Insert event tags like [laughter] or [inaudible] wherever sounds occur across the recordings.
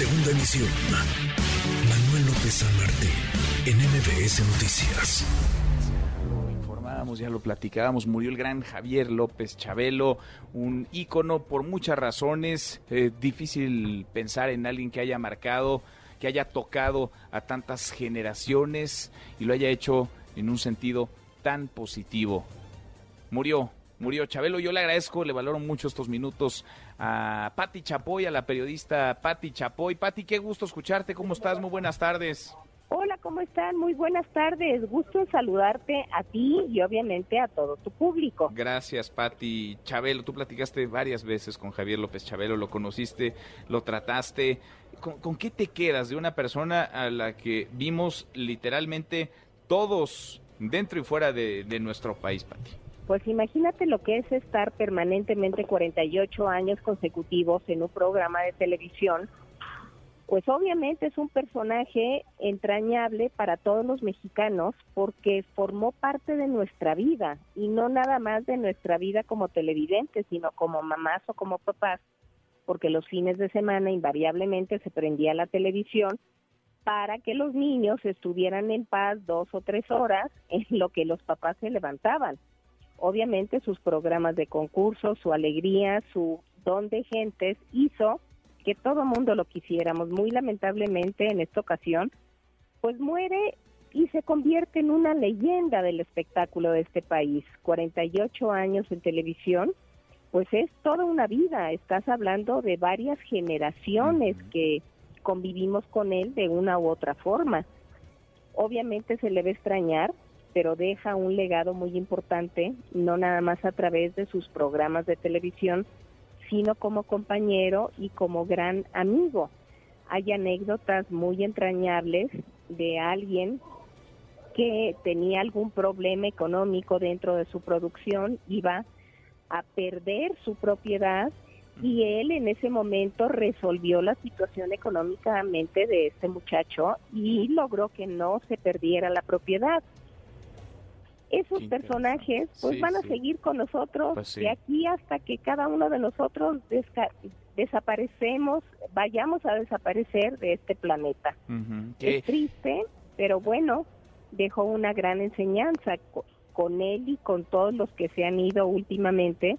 Segunda emisión. Manuel López San Martín, en MBS Noticias. Lo informábamos, ya lo platicábamos, murió el gran Javier López Chabelo, un ícono por muchas razones. Eh, difícil pensar en alguien que haya marcado, que haya tocado a tantas generaciones y lo haya hecho en un sentido tan positivo. Murió, murió Chabelo. Yo le agradezco, le valoro mucho estos minutos a Patti Chapoy, a la periodista Patti Chapoy. Patti, qué gusto escucharte. ¿Cómo estás? Muy buenas tardes. Hola, ¿cómo están? Muy buenas tardes. Gusto en saludarte a ti y obviamente a todo tu público. Gracias, Patti. Chabelo, tú platicaste varias veces con Javier López Chabelo, lo conociste, lo trataste. ¿Con, con qué te quedas de una persona a la que vimos literalmente todos dentro y fuera de, de nuestro país, Patti? Pues imagínate lo que es estar permanentemente 48 años consecutivos en un programa de televisión. Pues obviamente es un personaje entrañable para todos los mexicanos porque formó parte de nuestra vida y no nada más de nuestra vida como televidentes, sino como mamás o como papás, porque los fines de semana invariablemente se prendía la televisión para que los niños estuvieran en paz dos o tres horas en lo que los papás se levantaban obviamente sus programas de concurso, su alegría, su don de gentes hizo que todo mundo lo quisiéramos. Muy lamentablemente en esta ocasión, pues muere y se convierte en una leyenda del espectáculo de este país. 48 años en televisión, pues es toda una vida. Estás hablando de varias generaciones que convivimos con él de una u otra forma. Obviamente se le va a extrañar, pero deja un legado muy importante, no nada más a través de sus programas de televisión, sino como compañero y como gran amigo. Hay anécdotas muy entrañables de alguien que tenía algún problema económico dentro de su producción, iba a perder su propiedad y él en ese momento resolvió la situación económicamente de este muchacho y logró que no se perdiera la propiedad esos personajes pues van a seguir con nosotros Pues sí. de aquí hasta que cada uno de nosotros desaparecemos, vayamos a desaparecer de este planeta. Ujú. ¿Qué- Es triste, pero bueno, dejó una gran enseñanza Co- con él y con todos los que se han ido últimamente.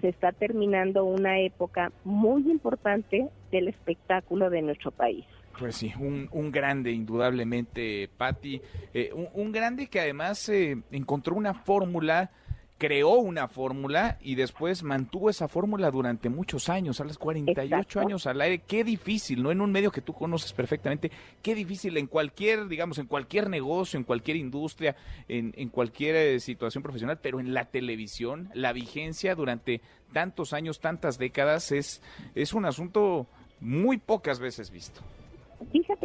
Se está terminando una época muy importante del espectáculo de nuestro país. Pues sí, un, un grande, indudablemente, Patti. Eh, un, un grande que además eh, encontró una fórmula, creó una fórmula y después mantuvo esa fórmula durante muchos años, a las 48 Exacto. años al aire. Qué difícil, ¿no? En un medio que tú conoces perfectamente, qué difícil en cualquier, digamos, en cualquier negocio, en cualquier industria, en, en cualquier eh, situación profesional, pero en la televisión, la vigencia durante tantos años, tantas décadas, es, es un asunto muy pocas veces visto.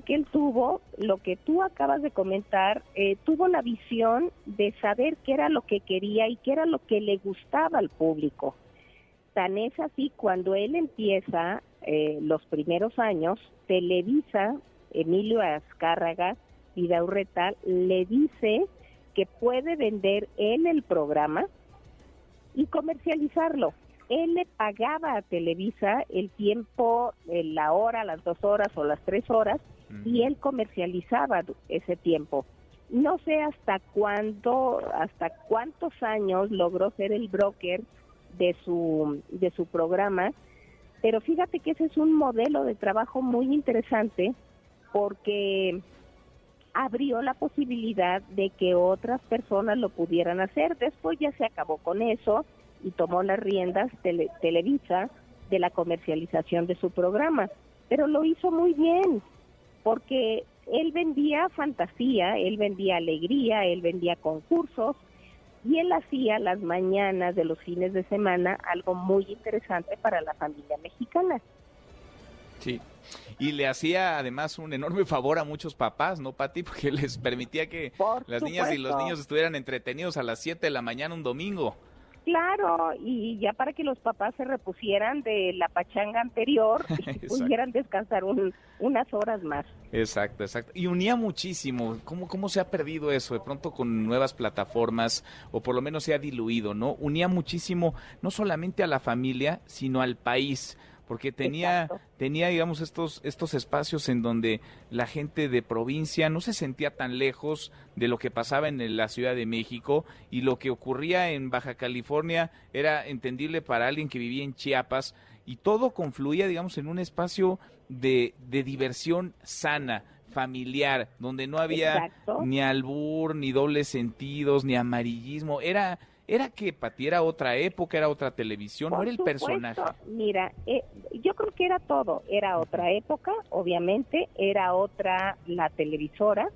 Que él tuvo, lo que tú acabas de comentar, eh, tuvo la visión de saber qué era lo que quería y qué era lo que le gustaba al público. Tan es así cuando él empieza eh, los primeros años, Televisa, Emilio Azcárraga, Vidaurreta, le dice que puede vender él el programa y comercializarlo. Él le pagaba a Televisa el tiempo, eh, la hora, las dos horas o las tres horas, y él comercializaba ese tiempo. No sé hasta cuándo, hasta cuántos años logró ser el broker de su, de su programa, pero fíjate que ese es un modelo de trabajo muy interesante porque abrió la posibilidad de que otras personas lo pudieran hacer. Después ya se acabó con eso y tomó las riendas Tele- Televisa de la comercialización de su programa. Pero lo hizo muy bien, porque él vendía fantasía, él vendía alegría, él vendía concursos y él hacía las mañanas de los fines de semana algo muy interesante para la familia mexicana. Sí. Y le hacía además un enorme favor a muchos papás, ¿no, Pati? [laughs] Porque les permitía que Por las niñas y los niños estuvieran entretenidos a las 7 de la mañana un domingo. Claro, y ya para que los papás se repusieran de la pachanga anterior [laughs] y pudieran descansar un- unas horas más. Exacto, exacto. Y unía muchísimo. ¿Cómo, ¿Cómo se ha perdido eso? De pronto con nuevas plataformas, o por lo menos se ha diluido, ¿no? Unía muchísimo, no solamente a la familia, sino al país. Porque tenía, tenía digamos, estos, estos espacios en donde la gente de provincia no se sentía tan lejos de lo que pasaba en la Ciudad de México y lo que ocurría en Baja California era entendible para alguien que vivía en Chiapas y todo confluía, digamos, en un espacio de, de diversión sana familiar, donde no había ni albur, ni dobles sentidos, ni amarillismo. Era, era que Pati era otra época, era otra televisión, no era el personaje. Mira, eh, yo creo que era todo. Era otra época, obviamente, era otra la televisora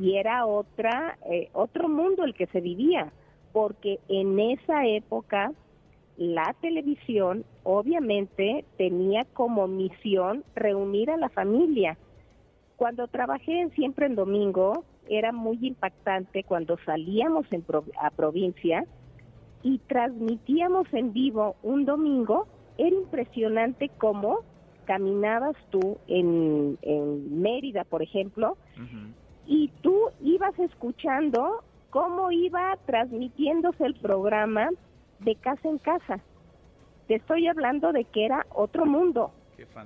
y era otra eh, otro mundo el que se vivía, porque en esa época la televisión obviamente tenía como misión reunir a la familia cuando trabajé en Siempre en Domingo, era muy impactante cuando salíamos en a provincia y transmitíamos en vivo un domingo. Era impresionante cómo caminabas tú en, Mérida, por ejemplo, y tú ibas escuchando cómo iba transmitiéndose el programa de casa en casa. Te estoy hablando de que era otro mundo.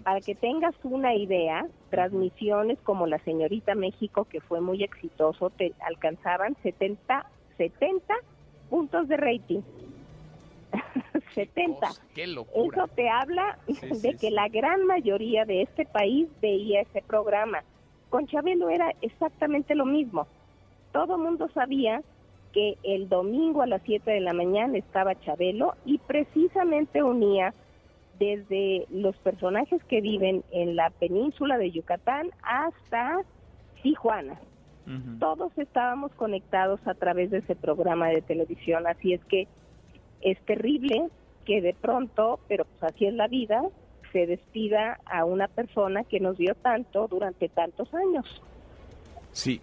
Para que tengas una idea, transmisiones como la Señorita México, que fue muy exitoso, te alcanzaban 70, 70 puntos de rating. [laughs] 70. Qué locura. Eso te habla de que la gran mayoría de este país veía ese programa. Con Chabelo era exactamente lo mismo. Todo mundo sabía que el domingo a las 7 de la mañana estaba Chabelo y precisamente unía desde los personajes que viven en la península de Yucatán hasta Tijuana. Todos estábamos conectados a través de ese programa de televisión, así es que es terrible que de pronto, pero pues así es la vida, se despida a una persona que nos dio tanto durante tantos años. Sí,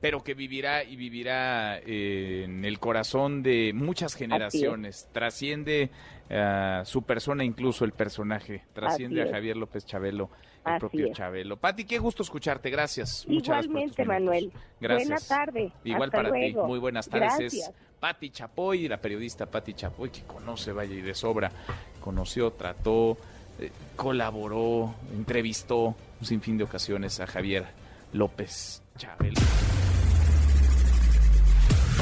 pero que vivirá y vivirá eh, en el corazón de muchas generaciones. Trasciende a su persona, incluso el personaje. Trasciende a Javier López Chabelo, el propio Chabelo. Pati, qué gusto escucharte. Gracias. Igualmente, Manuel. Gracias. Buenas tardes. Igual para ti. Muy buenas tardes. Es Pati Chapoy, la periodista Pati Chapoy, que conoce Vaya y de sobra. Conoció, trató, eh, colaboró, entrevistó un sinfín de ocasiones a Javier López Chabelo.